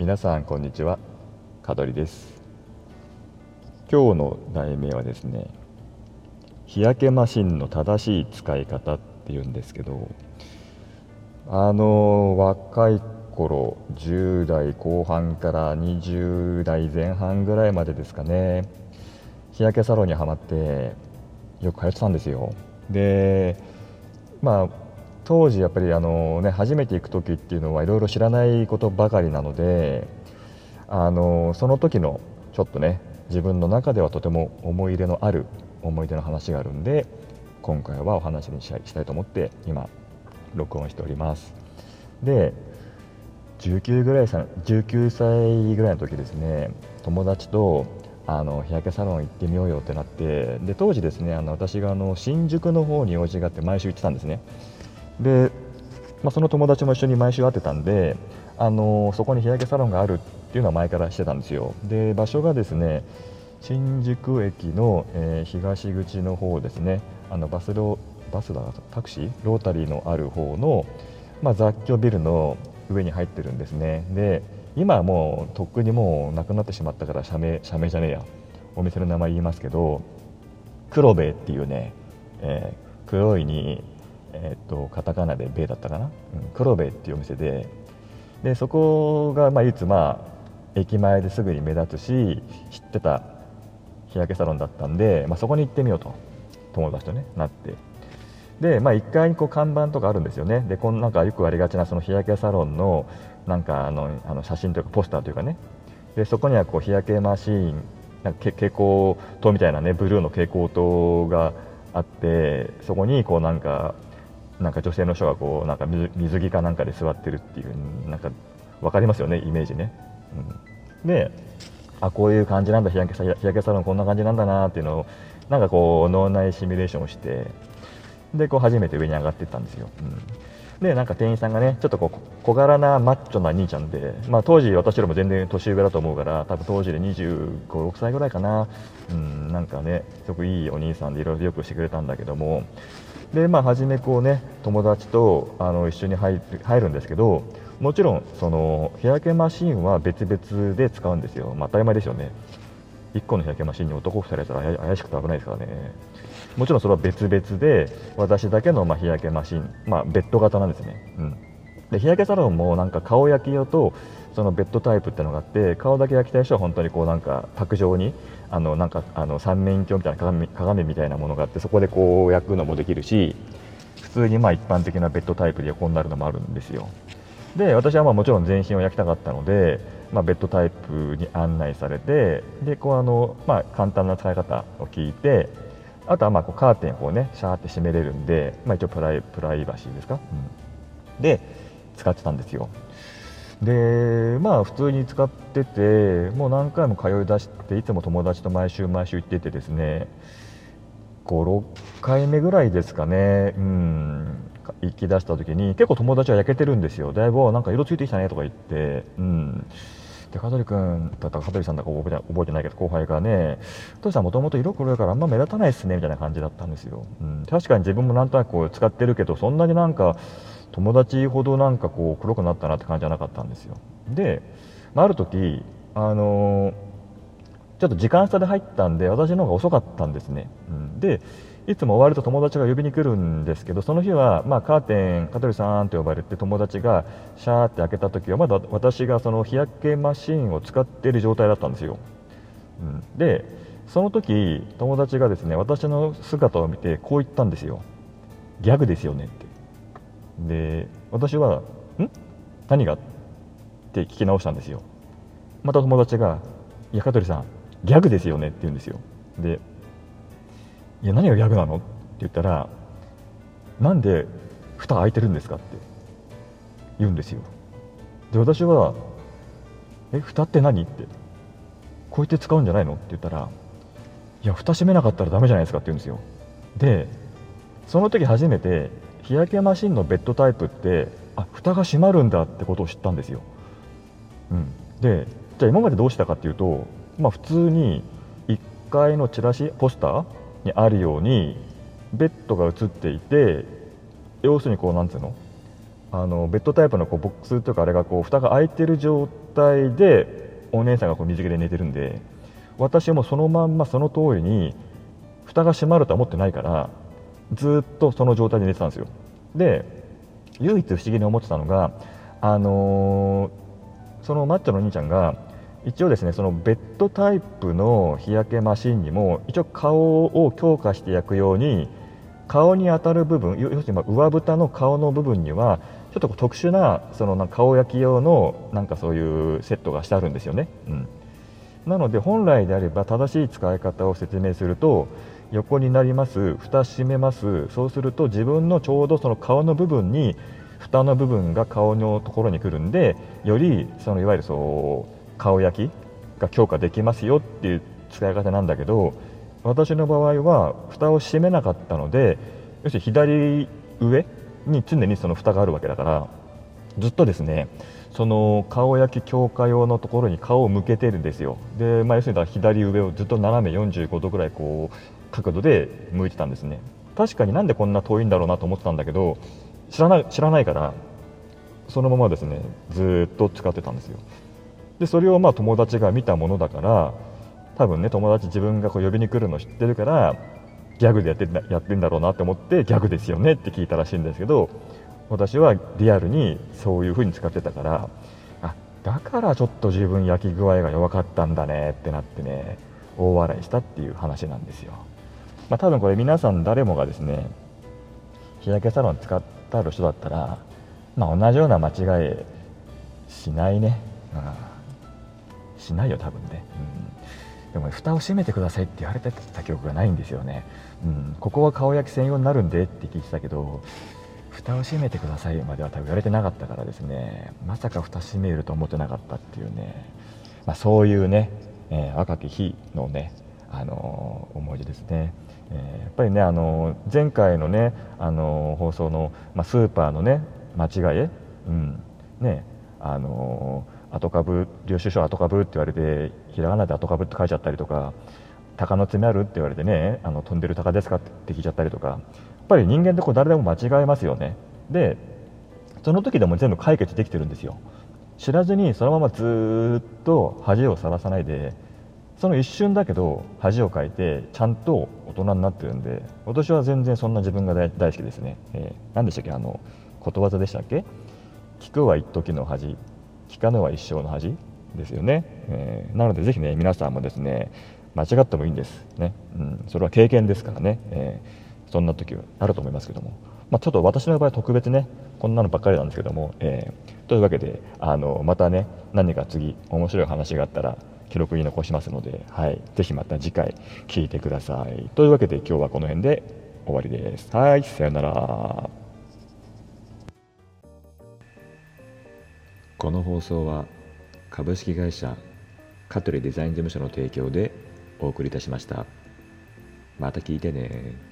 皆さんこんにちは。香取です。今日の題名はですね日焼けマシンの正しい使い方っていうんですけどあの若い頃10代後半から20代前半ぐらいまでですかね日焼けサロンにはまってよく通ってたんですよ。でまあ当時やっぱりあの、ね、初めて行く時っていうのはいろいろ知らないことばかりなのであのその時のちょっとね自分の中ではとても思い入れのある思い出の話があるんで今回はお話にしたいと思って今録音しております。で19ぐらいさ19歳ぐらいの時ですね友達とあの日焼けサロン行ってみようよってなってで当時ですねあの私があの新宿の方に用事があって毎週行ってたんですね。で、まあ、その友達も一緒に毎週会ってたんであのそこに日焼けサロンがあるっていうのは前からしてたんですよ。で場所がですね新宿駅の、えー、東口の方ですね。あのバスロバスだタクシー？ロータリーのある方の、まあ、雑居ビルの上に入ってるんですね。で今はもうとっくにもうなくなってしまったから社名社名じゃねえや。お店の名前言いますけど黒兵衛っていうね、えー、黒いに、え、っとカタカナでベイだったかな、うん、黒兵衛っていうお店ででそこが、まあ、いつまあ駅前ですぐに目立つし知ってた日焼けサロンだったんで、まあ、そこに行ってみようと友達とねなって。で、まあ、1階にこう看板とかあるんですよね。でこんなんかよくありがちなその日焼けサロンのなんかあのあの写真というかポスターというかね。でそこにはこう日焼けマシーンなんか蛍光灯みたいなねブルーの蛍光灯があってそこにこうなんかなんか女性の人がこうなんか水着かなんかで座ってるっていうなんか分かりますよねイメージね。うん、であこういう感じなんだ日焼け日焼けサロンこんな感じなんだなっていうのをなんかこう脳内シミュレーションをしてでこう初めて上に上がっていったんですよ。うんでなんか店員さんがねちょっとこう小柄なマッチョな兄ちゃんで、まあ、当時私よりも全然年上だと思うから多分当時で2 5 6歳ぐらいかな、うん、なんかねすごくいいお兄さんでいろいろよくしてくれたんだけども。でまあ初めこうね友達とあの一緒に入るんですけどもちろんその日焼けマシンは別々で使うんですよ、まあ、当たり前ですよね。1個の日焼けマシンに男2人やったら怪しくて危ないですからね。もちろんそれは別々で私だけのま日焼けマシン、まあ、ベッド型なんですね、うん、で日焼けサロンもなんか顔焼き用とそのベッドタイプってのがあって顔だけ焼きたい人は本当にこうなんか卓上にあのなんかあの三面鏡みたいな鏡鏡みたいなものがあってそこでこう焼くのもできるし普通にまあ一般的なベッドタイプで横になるのもあるんですよ。で私はまあもちろん全身を焼きたかったので、まあ、ベッドタイプに案内されてでこうあの、まあ、簡単な使い方を聞いてあとはまあこうカーテンをねシャーって閉めれるんで、まあ、一応プライプライバシーですか、うん、で使ってたんですよ。でまあ普通に使っててもう何回も通い出していつも友達と毎週毎週行っててですね56回目ぐらいですかね。うん。行き出した時に結構友達は焼けてるんですよ。だいぶなんか色ついてきたねとか言ってうん。で香取君だったら香取さんだか覚えてないけど後輩がね「父さんもともと色黒いからあんま目立たないっすね」みたいな感じだったんですよ、うん、確かに自分もなんとなくこう使ってるけどそんなになんか友達ほどなんかこう黒くなったなって感じじゃなかったんですよ。で、まあ、ある時あのー、ちょっと時間差で入ったんで私の方が遅かったんですね、うん、でいつも終わると友達が呼びに来るんですけどその日は、まあ、カーテン香取さんと呼ばれて友達がシャーって開けた時はまだ私がその日焼けマシンを使っている状態だったんですよ、うん、でその時友達がですね私の姿を見てこう言ったんですよ。ギャグですよねって。で私は「ん？何が?」って聞き直したんですよ。また友達が「いや香取さんギャグですよね」って言うんですよ。で「いや何がギャグなの?」って言ったら「なんで蓋開いてるんですか?」って言うんですよで私は「え蓋って何?」って「こうやって使うんじゃないの?」って言ったら「いや蓋閉めなかったらダメじゃないですか」って言うんですよでその時初めて日焼けマシンのベッドタイプってあ蓋が閉まるんだってことを知ったんですよ、うん、でじゃあ今までどうしたかっていうと、まあ、普通に1階のチラシポスターにあるようにベッドが映っていて要するにこうなんていうの？あのベッドタイプのこうボックスというかあれがこう蓋が開いてる状態でお姉さんがこう水着で寝てるんで私もそのまんまその通りに蓋が閉まるとは思ってないからずっとその状態で寝てたんですよ。で唯一不思議に思ってたのがあのー、そのマッチョの兄ちゃんが一応ですねそのベッドタイプの日焼けマシンにも一応顔を強化して焼くように顔に当たる部分要するに上蓋の顔の部分にはちょっと特殊なその顔焼き用のなんかそういうセットがしてあるんですよね、うん、なので本来であれば正しい使い方を説明すると横になります蓋閉めますそうすると自分のちょうどその顔の部分に蓋の部分が顔のところに来るんでよりそのいわゆるそう顔焼きが強化できますよっていう使い方なんだけど私の場合は蓋を閉めなかったので要するに左上に常にその蓋があるわけだからずっとですねその顔焼き強化用のところに顔を向けてるんですよ。で、まあ、要するに左上をずっと斜め45度ぐらいこう角度で向いてたんですね。確かになんでこんな遠いんだろうなと思ってたんだけど知らない知らないからそのままですねずっと使ってたんですよ。でそれをまあ友達が見たものだから多分ね友達自分がこう呼びに来るの知ってるからギャグでやってやってんだろうなって思ってギャグですよねって聞いたらしいんですけど私はリアルにそういう風に使ってたからあだからちょっと自分焼き具合が弱かったんだねってなってね大笑いしたっていう話なんですよ、まあ、多分これ皆さん誰もがですね日焼けサロン使ってある人だったら、まあ、同じような間違いしないね、うん。しないよ多分ね、うん、でも、ね、蓋を閉めてくださいって言われてた記憶がないんですよね、うん、ここは顔焼き専用になるんでって聞いてたけど蓋を閉めてくださいまでは多分言われてなかったからですね。まさか蓋閉めると思ってなかったっていうね、まあ、そういうね、えー、若き日のね、あのー、思い出ですね。え、やっぱりね、あの前回のね、あの放送の、まあ、スーパーのね間違い、うん。ねあの後株領収書後株って言われてひらがなで後株って書いちゃったりとか鷹の爪あるって言われてねあの飛んでる鷹ですかって聞いちゃったりとかやっぱり人間ってこう誰でも間違えますよね。でその時でも全部解決できてるんですよ。知らずにそのままずっと恥をさらさないでその一瞬だけど恥をかいてちゃんと大人になってるんで私は全然そんな自分が大好きですね、えー、何でしたっけ？あのことわざでしたっけ？聞くは一時の恥。聞かぬは一生の恥ですよね、えー、なのでぜひね皆さんもですね間違ってもいいんです。ね、うん、それは経験ですからね、えー、そんな時はあると思いますけども、まあ、ちょっと私の場合特別ねこんなのばっかりなんですけども、えー、というわけであのまたね何か次面白い話があったら記録に残しますので、はい、ぜひまた次回聞いてください。というわけで今日はこの辺で終わりです。はい。さようなら。この放送は株式会社香取デザイン事務所の提供でお送りいたしました。また聞いてね。